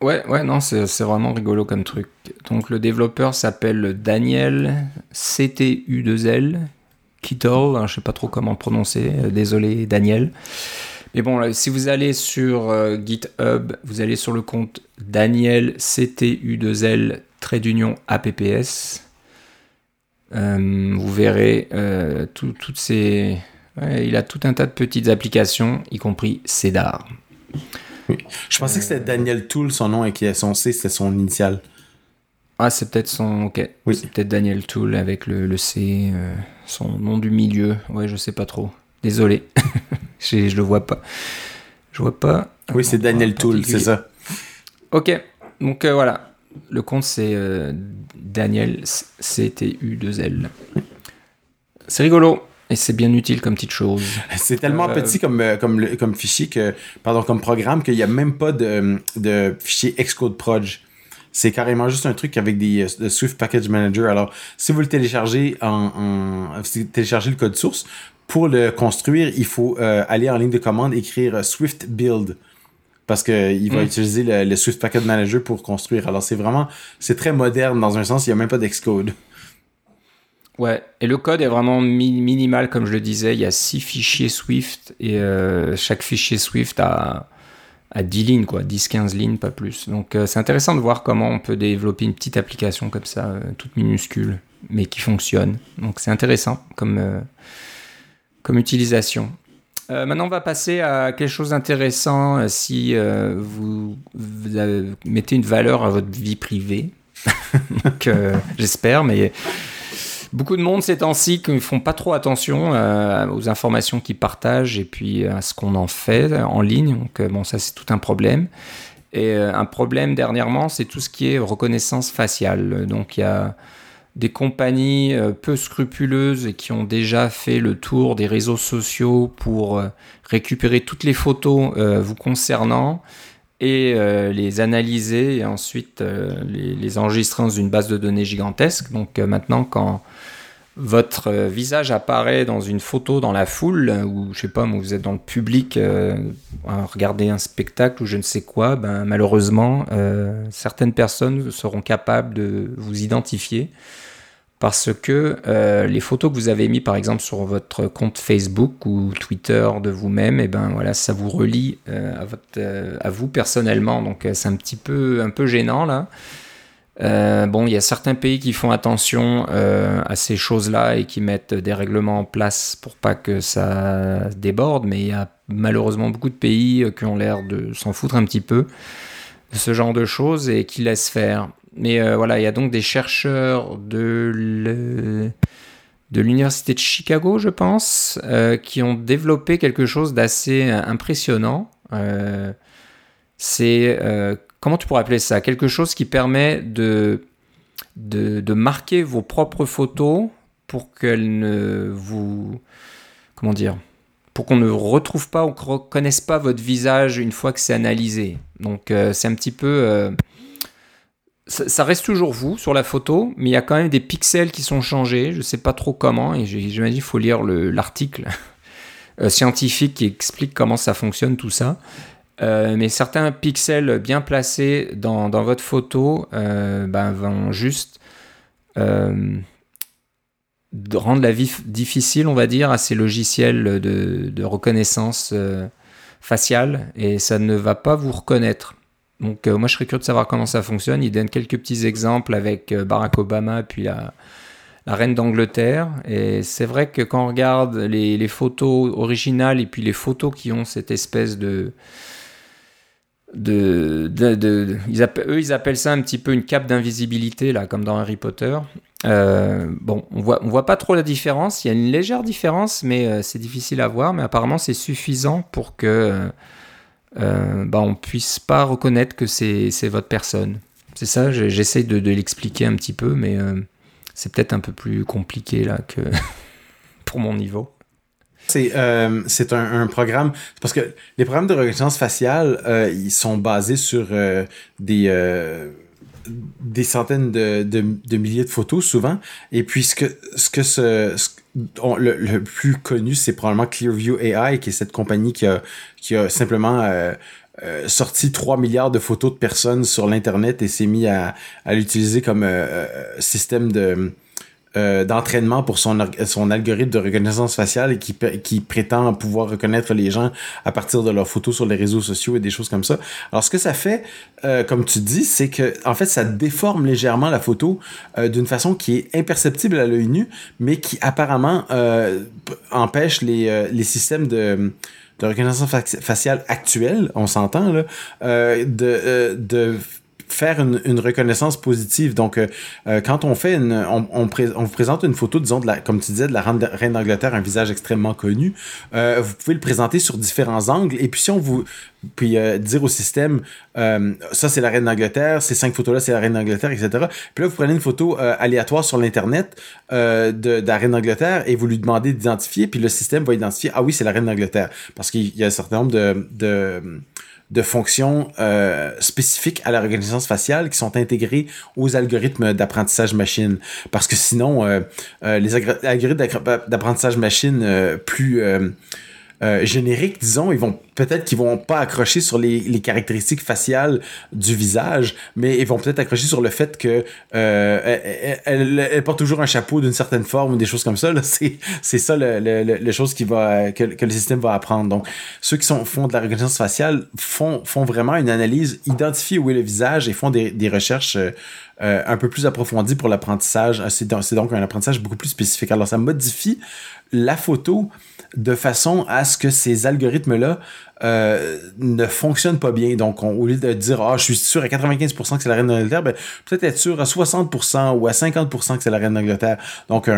Ouais, ouais, non, c'est vraiment rigolo comme truc. Donc le développeur s'appelle Daniel CTU2L Kittle, hein, je sais pas trop comment le prononcer, euh, désolé Daniel. Mais bon, si vous allez sur euh, GitHub, vous allez sur le compte Daniel CTU2L trait d'union APPS. Euh, vous verrez toutes ces. il a tout un tas de petites applications, y compris CEDAR. Je pensais que c'était Daniel Tool, son nom, et qui son C, c'était son initial. Ah, c'est peut-être son. Ok. Oui. C'est peut-être Daniel Tool avec le, le C, euh, son nom du milieu. Ouais, je sais pas trop. Désolé. je, je le vois pas. Je vois pas. Oui, c'est Daniel Tool, c'est ça. Ok. Donc euh, voilà. Le compte, c'est euh, Daniel CTU2L. C'est rigolo. Et c'est bien utile comme petite chose. C'est tellement euh, petit comme, euh, comme, comme fichier que, pardon, comme programme qu'il n'y a même pas de, de fichier Xcode Proj. C'est carrément juste un truc avec des de Swift Package Manager. Alors, si vous le téléchargez en, en si vous téléchargez le code source, pour le construire, il faut euh, aller en ligne de commande, écrire Swift Build parce qu'il va mm. utiliser le, le, Swift Packet Manager pour construire. Alors c'est vraiment, c'est très moderne dans un sens, il n'y a même pas d'Xcode. Ouais, et le code est vraiment minimal, comme je le disais. Il y a six fichiers Swift et euh, chaque fichier Swift a, a 10 lignes, quoi, 10-15 lignes, pas plus. Donc euh, c'est intéressant de voir comment on peut développer une petite application comme ça, euh, toute minuscule, mais qui fonctionne. Donc c'est intéressant comme, comme utilisation. maintenant, on va passer à quelque chose d'intéressant si vous, mettez une valeur à votre vie privée. J'espère, mais Beaucoup de monde ces temps-ci ne font pas trop attention euh, aux informations qu'ils partagent et puis à ce qu'on en fait en ligne. Donc euh, bon, ça c'est tout un problème. Et euh, un problème dernièrement, c'est tout ce qui est reconnaissance faciale. Donc il y a des compagnies peu scrupuleuses et qui ont déjà fait le tour des réseaux sociaux pour récupérer toutes les photos vous concernant et les analyser et ensuite les, les, enregistrer dans une base de données gigantesque. Donc maintenant, quand votre euh, visage apparaît dans une photo dans la foule, ou je sais pas, vous êtes dans le public, euh, à regarder un spectacle ou je ne sais quoi, ben, malheureusement, euh, certaines personnes seront capables de vous identifier parce que les photos que vous avez mis par exemple sur votre compte Facebook ou Twitter de vous-même, et eh ben voilà, ça vous relie à, votre, à vous personnellement, donc c'est un petit peu un peu gênant là. Euh, bon, il y a certains pays qui font attention euh, à ces choses-là et qui mettent des règlements en place pour pas que ça déborde, mais il y a malheureusement beaucoup de pays euh, qui ont l'air de s'en foutre un petit peu de ce genre de choses et qui laissent faire. Mais voilà, il y a donc des chercheurs de de l'université de Chicago, je pense, qui ont développé quelque chose d'assez impressionnant. c'est comment tu pourrais appeler ça? Quelque chose qui permet de, de, marquer vos propres photos pour qu'elles ne vous... Comment dire pour qu'on ne retrouve pas ou reconnaisse pas votre visage une fois que c'est analysé. Donc euh, c'est un petit peu... Ça, reste toujours vous sur la photo, mais il y a quand même des pixels qui sont changés. Je ne sais pas trop comment, et j'imagine qu'il faut lire l'article euh, scientifique qui explique comment ça fonctionne tout ça. Euh, mais certains pixels bien placés dans, votre photo euh, ben, vont juste rendre la vie difficile, on va dire, à ces logiciels de reconnaissance faciale et ça ne va pas vous reconnaître. Donc moi je serais curieux de savoir comment ça fonctionne. Il donne quelques petits exemples avec Barack Obama puis la, reine d'Angleterre. Et c'est vrai que quand on regarde les, photos originales et puis les photos qui ont cette espèce de, ils eux ils appellent ça un petit peu une cape d'invisibilité là comme dans Harry Potter euh, bon on voit on voit pas trop la différence il y a une légère différence mais euh, c'est difficile à voir mais apparemment c'est suffisant pour que euh, bah, on puisse pas reconnaître que c'est votre personne. C'est ça j'essaie de, l'expliquer un petit peu mais c'est peut-être un peu plus compliqué là que pour mon niveau. C'est euh, un, programme parce que les programmes de reconnaissance faciale euh, ils sont basés sur euh, des euh, des centaines de, milliers de photos souvent. Et puis ce que ce que ce, le, le, plus connu c'est probablement Clearview AI qui est cette compagnie qui a qui a simplement euh, sorti 3 milliards de photos de personnes sur l'internet et s'est mis à, à l'utiliser comme système de euh, d'entraînement pour son, son algorithme de reconnaissance faciale qui, qui prétend pouvoir reconnaître les gens à partir de leurs photos sur les réseaux sociaux et des choses comme ça. Alors ce que ça fait, euh, comme tu dis, c'est que en fait ça déforme légèrement la photo euh, d'une façon qui est imperceptible à l'œil nu, mais qui apparemment empêche les, les systèmes de de reconnaissance faciale actuelle, on s'entend là, de, de faire une, reconnaissance positive. Donc, euh, euh, quand on fait une, on, vous présente une photo, disons, de la, comme tu disais, de la reine d'Angleterre, un visage extrêmement connu, euh, vous pouvez le présenter sur différents angles. Et puis, si on vous, puis dire au système, ça c'est la reine d'Angleterre, ces cinq photos-là c'est la reine d'Angleterre, etc. Puis là, vous prenez une photo aléatoire sur l'Internet de, la reine d'Angleterre et vous lui demandez d'identifier, puis le système va identifier, ah oui, c'est la reine d'Angleterre. Parce qu'il y a un certain nombre de de fonctions euh, spécifiques à la reconnaissance faciale qui sont intégrées aux algorithmes d'apprentissage machine. Parce que sinon, euh, euh, les algorithmes d'apprentissage machine plus euh, génériques, disons, ils vont peut-être qu'ils vont pas accrocher sur les, caractéristiques faciales du visage, mais ils vont peut-être accrocher sur le fait que euh, elle, porte toujours un chapeau d'une certaine forme ou des choses comme ça. C'est, ça le, chose qui va que, le système va apprendre. Donc, ceux qui font de la reconnaissance faciale font, font vraiment une analyse, identifient où est le visage et font des, recherches euh, euh, un peu plus approfondies pour l'apprentissage. C'est donc un apprentissage beaucoup plus spécifique. Alors, ça modifie la photo de façon à ce que ces algorithmes-là euh, ne fonctionnent pas bien. Donc, au lieu de dire, ah, je suis sûr à 95% que c'est la reine d'Angleterre, ben, peut-être être sûr à 60% ou à 50% que c'est la reine d'Angleterre. Donc,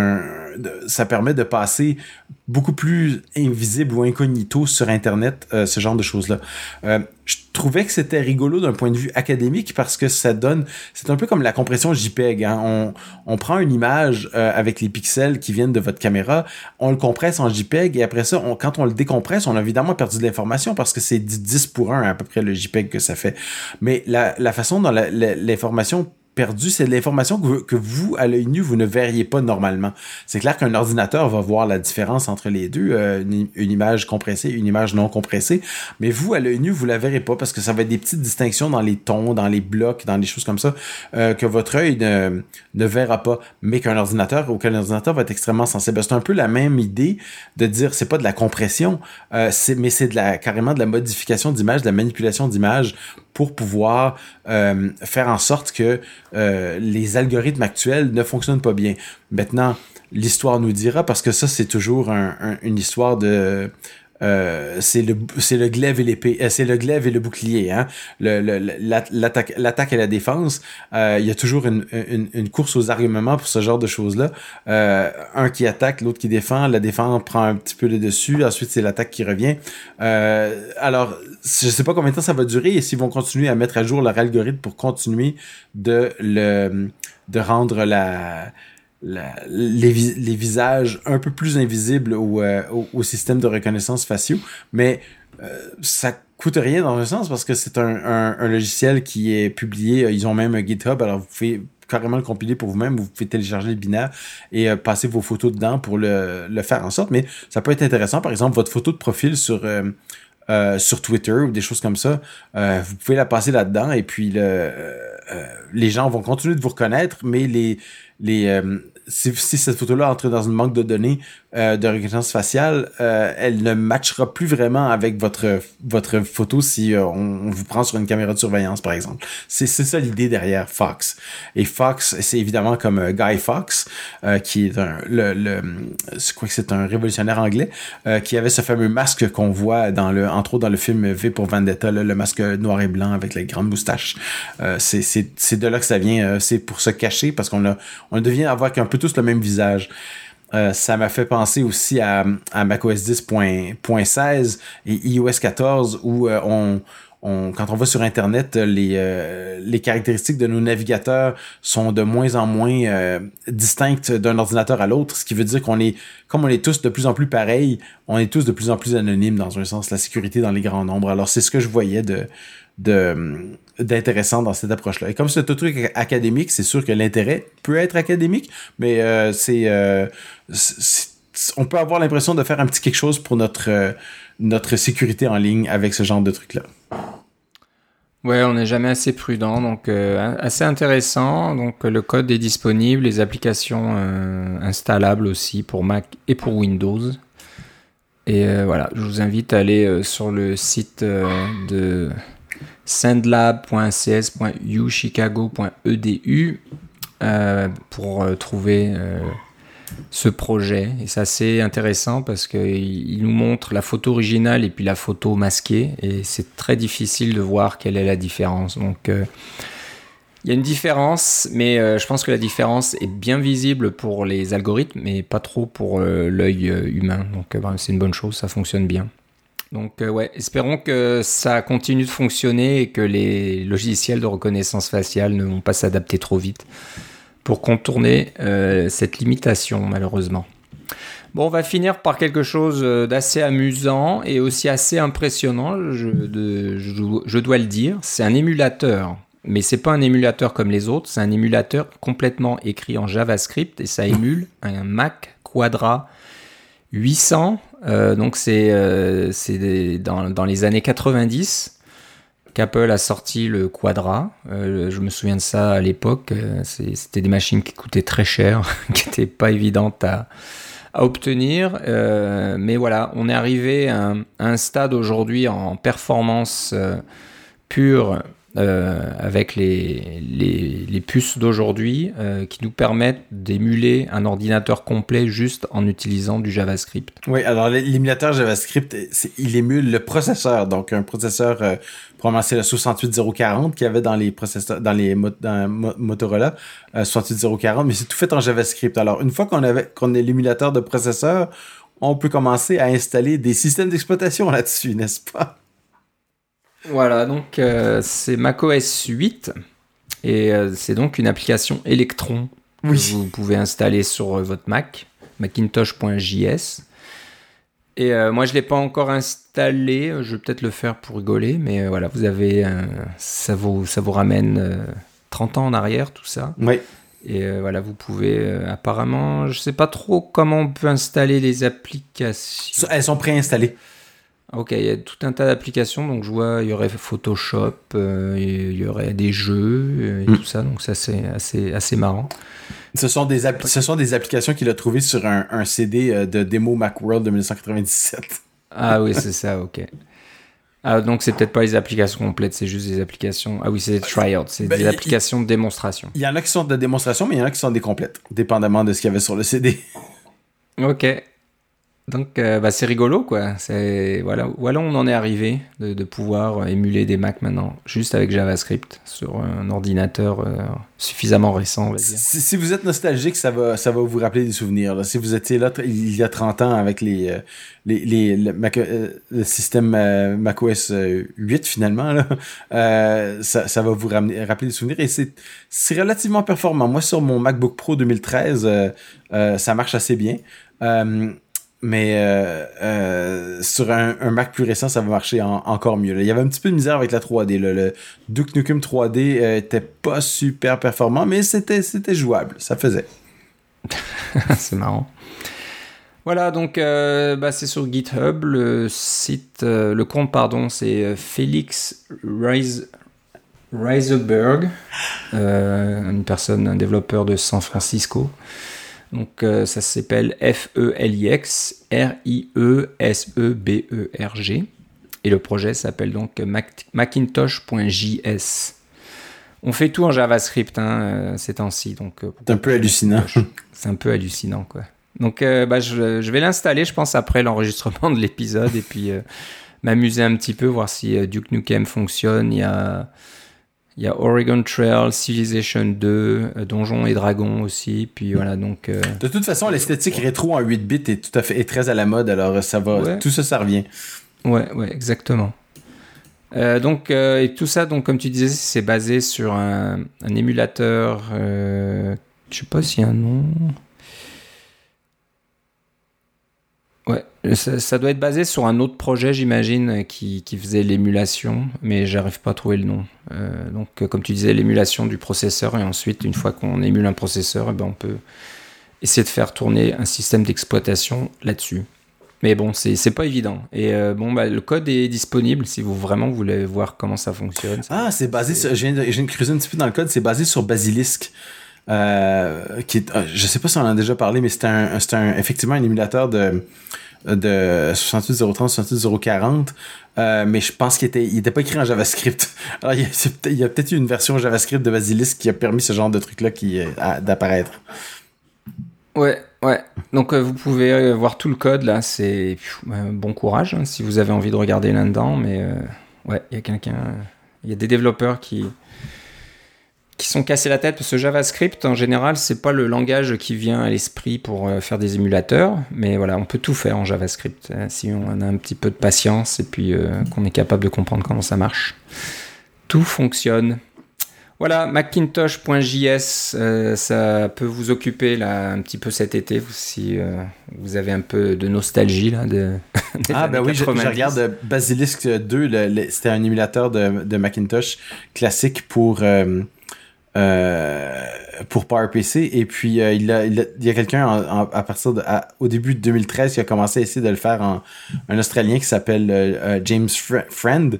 ça permet de passer beaucoup plus invisible ou incognito sur Internet, euh, ce genre de choses-là. Euh, je trouvais que c'était rigolo d'un point de vue académique parce que ça donne, c'est un peu comme la compression JPEG. Hein. On, on, prend une image avec les pixels qui viennent de votre caméra, on le compresse en JPEG et après ça, on, quand on le décompresse, on a évidemment perdu de l'information parce que c'est 10 pour 1 à peu près le JPEG que ça fait. Mais la, la façon dont l'information perdu, c'est de l'information que, vous, à l'œil nu, vous ne verriez pas normalement. C'est clair qu'un ordinateur va voir la différence entre les deux, euh, une, image compressée, une image non compressée, mais vous, à l'œil nu, vous la verrez pas parce que ça va être des petites distinctions dans les tons, dans les blocs, dans les choses comme ça, euh, que votre œil ne, verra pas, mais qu'un ordinateur, auquel ordinateur va être extrêmement sensible. C'est un peu la même idée de dire, c'est pas de la compression, euh, mais c'est de la, carrément de la modification d'image, de la manipulation d'image pour pouvoir euh, faire en sorte que euh, les algorithmes actuels ne fonctionnent pas bien. Maintenant, l'histoire nous dira, parce que ça, c'est toujours une histoire de euh, c'est le c'est le glaive et l'épée euh, c'est le glaive et le bouclier hein. Le, l'attaque l'attaque et la défense euh, il y a toujours une, une, une, course aux arguments pour ce genre de choses là un qui attaque l'autre qui défend la défense prend un petit peu le dessus ensuite c'est l'attaque qui revient. Alors je sais pas combien de temps ça va durer et s'ils vont continuer à mettre à jour leur algorithme pour continuer de le de rendre la les, visages un peu plus invisibles au, euh, système de reconnaissance faciaux, mais euh, ça coûte rien dans un sens parce que c'est un, logiciel qui est publié, ils ont même un GitHub, alors vous pouvez carrément le compiler pour vous-même, vous pouvez télécharger le binaire et euh, passer vos photos dedans pour le, faire en sorte, mais ça peut être intéressant, par exemple, votre photo de profil sur... sur Twitter ou des choses comme ça, vous pouvez la passer là-dedans et puis le, les gens vont continuer de vous reconnaître, mais les, si, cette photo-là entre dans une banque de données euh, de reconnaissance faciale, euh, elle ne matchera plus vraiment avec votre votre photo si euh, on, vous prend sur une caméra de surveillance, par exemple. C'est ça l'idée derrière Fox. Et Fox, c'est évidemment comme Guy Fox, qui est un le, le quoi que c'est un révolutionnaire anglais, qui avait ce fameux masque qu'on voit dans le entre autres dans le film V pour Vendetta, le masque noir et blanc avec les grandes moustaches. c'est de là que ça vient. c'est pour se cacher parce qu'on on devient avoir qu'un peu tous le même visage. Euh, ça m'a fait penser aussi à, macOS 10.16 et iOS 14 où euh, on, quand on va sur Internet, les, euh, les caractéristiques de nos navigateurs sont de moins en moins distinctes d'un ordinateur à l'autre, ce qui veut dire qu'on est, comme on est tous de plus en plus pareils, on est tous de plus en plus anonymes dans un sens, la sécurité dans les grands nombres. Alors c'est ce que je voyais de, de d'intéressant dans cette approche-là. Et comme c'est un truc académique, c'est sûr que l'intérêt peut être académique, mais euh, euh, c'est, on peut avoir l'impression de faire un petit quelque chose pour notre euh, notre sécurité en ligne avec ce genre de truc-là. Ouais, on n'est jamais assez prudent, donc assez intéressant. Donc le code est disponible, les applications installables aussi pour Mac et pour Windows. Et voilà, je vous invite à aller sur le site de sendlab.cs.uchicago.edu euh, pour euh, trouver euh, ce projet. Et c'est assez intéressant parce qu'il nous montre la photo originale et puis la photo masquée. Et c'est très difficile de voir quelle est la différence. Donc il y a une différence, mais je pense que la différence est bien visible pour les algorithmes, mais pas trop pour l'œil humain. Donc c'est une bonne chose, ça fonctionne bien. Donc euh, ouais, espérons que ça continue de fonctionner et que les logiciels de reconnaissance faciale ne vont pas s'adapter trop vite pour contourner euh, cette limitation malheureusement. Bon, on va finir par quelque chose euh, d'assez amusant et aussi assez impressionnant, je, je dois le dire. C'est un émulateur, mais c'est pas un émulateur comme les autres, c'est un émulateur complètement écrit en JavaScript et ça émule un Mac Quadra 800 donc c'est dans, dans, les années 90 qu'Apple a sorti le Quadra. je me souviens de ça à l'époque. C'était des machines qui coûtaient très cher, qui n'étaient pas évidentes à obtenir. mais voilà, on est arrivé à un, stade aujourd'hui en performance pure euh, avec les, les, les puces d'aujourd'hui euh, qui nous permettent d'émuler un ordinateur complet juste en utilisant du JavaScript. Oui, alors l'émulateur JavaScript, il émule le processeur, donc un processeur, euh, probablement c'est le 68040 qu'il y avait dans les processeurs, dans les dans Motorola, 68040, mais c'est tout fait en JavaScript. Alors une fois qu'on avait qu'on est l'émulateur de processeur, on peut commencer à installer des systèmes d'exploitation là-dessus, n'est-ce pas? Voilà, donc euh, c'est macOS 8 et euh, c'est donc une application Electron que vous pouvez installer sur euh, votre Mac, macintosh.js. Et moi je l'ai pas encore installé, je vais peut-être le faire pour rigoler, mais voilà, vous avez ça vous ça vous ramène 30 ans en arrière tout ça. Oui. Et voilà, vous pouvez apparemment, je sais pas trop comment on peut installer les applications. Elles sont préinstallées. Ok, il y a tout un tas d'applications. Donc, je vois, il y aurait Photoshop, euh, il y aurait des jeux euh, et hmm. tout ça. Donc, ça, c'est assez, assez marrant. Ce sont des, ce sont des applications qu'il a trouvées sur un, un, CD euh, de démo Macworld de 1997. Ah oui, c'est ça, ok. Ah, donc c'est peut-être pas les applications complètes, c'est juste des applications. Ah oui, c'est des tryouts, c'est ben, des applications de démonstration. Il y en a qui sont de démonstration, mais il y en a qui sont des complètes, dépendamment de ce qu'il y avait sur le CD. Ok. Donc, euh, bah, c'est rigolo, quoi. C'est voilà, voilà on en est arrivé de, pouvoir émuler des Mac maintenant, juste avec JavaScript sur un ordinateur euh, suffisamment récent. Si, vous êtes nostalgique, ça va, ça va vous rappeler des souvenirs. Si vous étiez là il y a 30 ans avec les, euh, les, les le, système macOS 8 finalement, ça, ça, va vous ramener, rappeler des souvenirs et c'est relativement performant. Moi, sur mon MacBook Pro 2013, ça marche assez bien. Mais euh, euh, sur un, Mac plus récent, ça va marcher encore mieux. Il y avait un petit peu de misère avec la 3D. Le Duke Nukem 3D euh, était pas super performant, mais c'était jouable. Ça faisait. c'est marrant. Voilà, donc bah, c'est sur GitHub. Le site, le compte, pardon, c'est Félix Reiseberg, une personne, un développeur de San Francisco. Donc euh, ça s'appelle F-E-L-I-X R-I-E-S-E-B-E-R-G. Et le projet s'appelle donc Macintosh.js. On fait tout en JavaScript hein, euh, ces temps-ci. Donc, euh, c'est un peu hallucinant. C'est un peu hallucinant, quoi. Donc, bah, je, vais l'installer, je pense, après l'enregistrement de l'épisode et puis m'amuser un petit peu, voir si Duke Nukem fonctionne. Il y a il y a Oregon Trail, Civilization 2, euh, Donjons et Dragons aussi. Puis voilà, donc. Euh, de toute façon, l'esthétique rétro en 8 bits est tout à fait est très à la mode, alors ça va. Tout ça, ça revient. Ouais, ouais, exactement. Euh, donc, et tout ça, donc, comme tu disais, c'est basé sur un, un émulateur. je sais pas s'il y a un nom. Ça, doit être basé sur un autre projet, j'imagine, qui, faisait l'émulation, mais j'arrive pas à trouver le nom. Euh, donc, euh, comme tu disais, l'émulation du processeur, et ensuite, une fois qu'on émule un processeur, eh ben, on peut essayer de faire tourner un système d'exploitation là-dessus. Mais bon, c'est pas évident. Et euh, bon, bah, le code est disponible si vous vraiment voulez voir comment ça fonctionne. Ah, c'est basé sur. Je viens, de, creuser un petit peu dans le code, c'est basé sur Basilisk. Euh, qui est, je sais pas si on en a déjà parlé, mais c'est un, un, effectivement un émulateur de de 68030, 68040, euh, mais je pense qu'il était, il était pas écrit en JavaScript. Alors, il y a, peut-être eu une version JavaScript de Basilisk qui a permis ce genre de truc-là euh, d'apparaître. Ouais, ouais. Donc, euh, vous pouvez euh, voir tout le code, là. C'est bon courage hein, si vous avez envie de regarder là-dedans, mais ouais, il y a quelqu'un, il y a des développeurs qui, qui sont cassés la tête parce que JavaScript en général c'est pas le langage qui vient à l'esprit pour euh, faire des émulateurs mais voilà on peut tout faire en JavaScript hein, si on a un petit peu de patience et puis euh, qu'on est capable de comprendre comment ça marche. Tout fonctionne. Voilà Macintosh.js euh, ça peut vous occuper là un petit peu cet été si vous avez un peu de nostalgie là de ah ben oui je, regarde Basilisk 2 c'était un émulateur de, de, Macintosh classique pour pour PowerPC. Et puis, il, a, il, y a quelqu'un à partir de, au début de 2013 qui a commencé à essayer de le faire en un Australien qui s'appelle James Friend.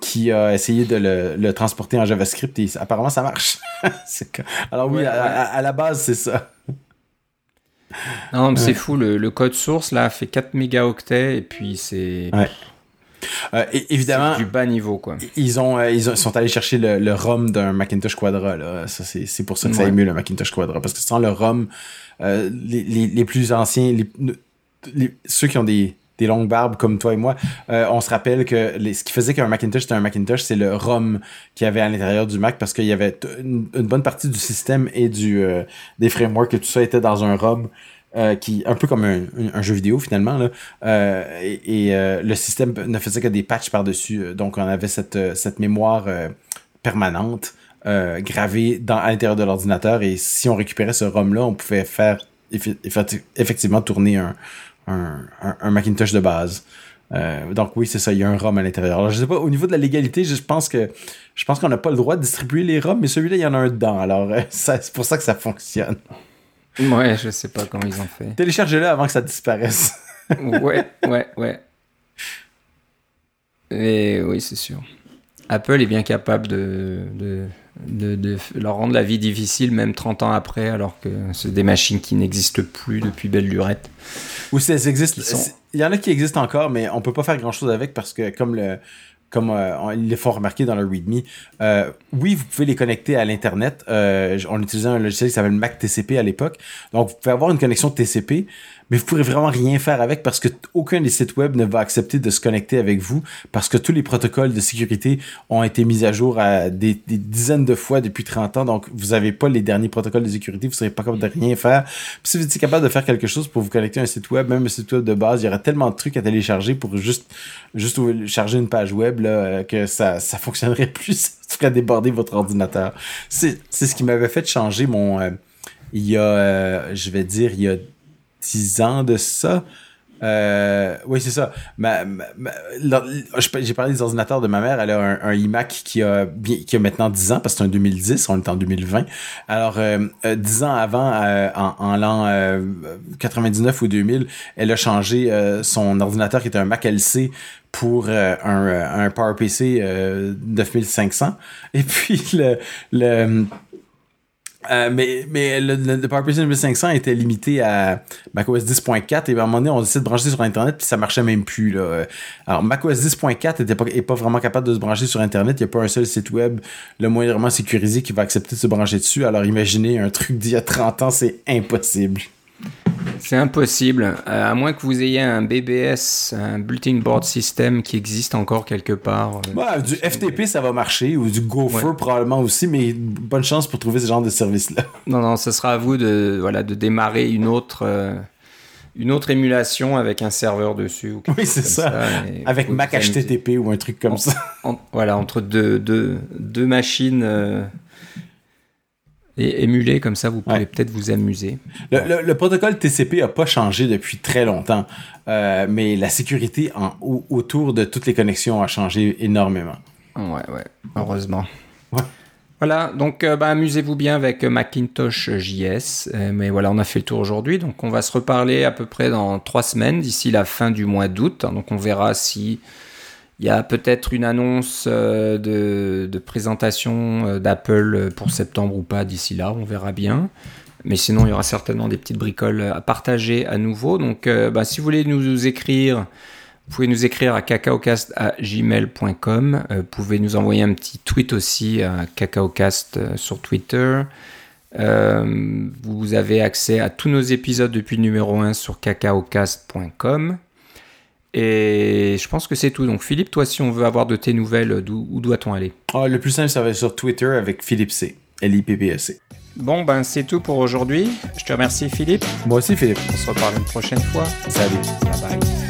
qui a essayé de le, le, transporter en JavaScript et apparemment ça marche. Alors oui, à, la base, c'est ça. Non, c'est fou, le, le, code source là fait 4 mégaoctets et puis c'est. Ouais. Euh, évidemment, du bas niveau quoi. Ils ont, euh, ils sont allés chercher le, ROM d'un Macintosh Quadra là. Ça c'est pour ça que ça émue le Macintosh Quadra parce que sans le ROM, euh, les, les, les, plus anciens, les, ceux qui ont des, des longues barbes comme toi et moi, on se rappelle que ce qui faisait qu'un Macintosh était un Macintosh, c'est le ROM qu'il y avait à l'intérieur du Mac parce qu'il y avait une, une, bonne partie du système et du des frameworks et tout ça était dans un ROM. Euh, qui un peu comme un, jeu vidéo finalement là, euh, et, euh, le système ne faisait que des patchs par dessus donc on avait cette, cette mémoire permanente gravée dans à l'intérieur de l'ordinateur et si on récupérait ce ROM là on pouvait faire effectivement tourner un, un, Macintosh de base donc oui, c'est ça, il y a un ROM à l'intérieur. Alors je sais pas, au niveau de la légalité, je pense que je pense qu'on n'a pas le droit de distribuer les ROM, mais celui-là, il y en a un dedans. Alors c'est pour ça que ça fonctionne. Ouais, je sais pas comment ils ont fait. Téléchargez-le avant que ça disparaisse. ouais, ouais, ouais. Et oui, c'est sûr. Apple est bien capable de, de, de, leur rendre la vie difficile, même 30 ans après, alors que c'est des machines qui n'existent plus depuis belle lurette. Ou ça existe. Il y en a qui existent encore, mais on peut pas faire grand chose avec parce que, comme le, comme euh, il est fort remarqué dans le README. Euh, oui, vous pouvez les connecter à l'Internet. Euh, on utilisait un logiciel qui s'appelle Mac TCP à l'époque. Donc, vous pouvez avoir une connexion TCP, mais vous pourrez vraiment rien faire avec parce que aucun des sites web ne va accepter de se connecter avec vous parce que tous les protocoles de sécurité ont été mis à jour à des, dizaines de fois depuis 30 ans. Donc, vous n'avez pas les derniers protocoles de sécurité, vous ne serez pas capable de rien faire. Puis, si vous êtes capable de faire quelque chose pour vous connecter à un site web, même un site web de base, il y aura tellement de trucs à télécharger pour juste, juste charger une page web là, que ça, ça fonctionnerait plus. ça ferait déborder votre ordinateur. C'est ce qui m'avait fait changer mon... Euh, il y a, euh, je vais dire, il y a 10 ans de ça. Euh, oui, c'est ça. J'ai parlé des ordinateurs de ma mère. Elle a un, iMac qui a, maintenant 10 ans, parce que c'est un 2010, on est en 2020. Alors, euh, 10 euh, ans avant, euh, en, l'an 99 ou 2000, elle a changé son ordinateur qui était un Mac LC pour un, un PowerPC 9500. Et puis, le euh, mais mais le, le, PowerPC 2500 était limité à macOS 10.4 et à un moment donné on décide de brancher sur internet puis ça marchait même plus là. Alors macOS 10.4 était pas est pas vraiment capable de se brancher sur internet, il n'y a pas un seul site web le moindrement sécurisé qui va accepter de se brancher dessus. Alors imaginez un truc d'il y a 30 ans, c'est impossible. C'est impossible, euh, à moins que vous ayez un BBS, un Bulletin Board System qui existe encore quelque part. Euh, du FTP, ça va marcher, ou du Gopher probablement aussi, mais bonne chance pour trouver ce genre de service-là. Non, non, ce sera à vous de, voilà, de démarrer une autre, euh, une autre émulation avec un serveur dessus. oui, c'est ça. avec Mac HTTP ou un truc comme ça. voilà, entre deux, deux, deux machines et émuler comme ça, vous pouvez peut-être vous amuser. Le, protocole TCP a pas changé depuis très longtemps, euh, mais la sécurité en, autour de toutes les connexions a changé énormément. Ouais, ouais, heureusement. Voilà, donc euh, bah, amusez-vous bien avec Macintosh JS. Euh, mais voilà, on a fait le tour aujourd'hui. Donc on va se reparler à peu près dans trois semaines, d'ici la fin du mois d'août. Donc on verra si il y a peut-être une annonce euh, de, présentation euh, d'Apple pour septembre ou pas d'ici là, on verra bien. Mais sinon, il y aura certainement des petites bricoles à partager à nouveau. Donc, euh, bah, si vous voulez nous écrire, vous pouvez nous écrire à cacaocast.gmail.com. vous pouvez nous envoyer un petit tweet aussi à cacaocast sur Twitter. vous avez accès à tous nos épisodes depuis le numéro 1 sur cacaocast.com. Et je pense que c'est tout. Donc Philippe, toi, si on veut avoir de tes nouvelles, où doit-on aller? Ah, Le plus simple, ça va être sur Twitter avec Philippe C. L-I-P-P-E-C. Bon, ben c'est tout pour aujourd'hui. Je te remercie Philippe. Moi aussi Philippe. On se reparle une prochaine fois. Salut. Bye bye.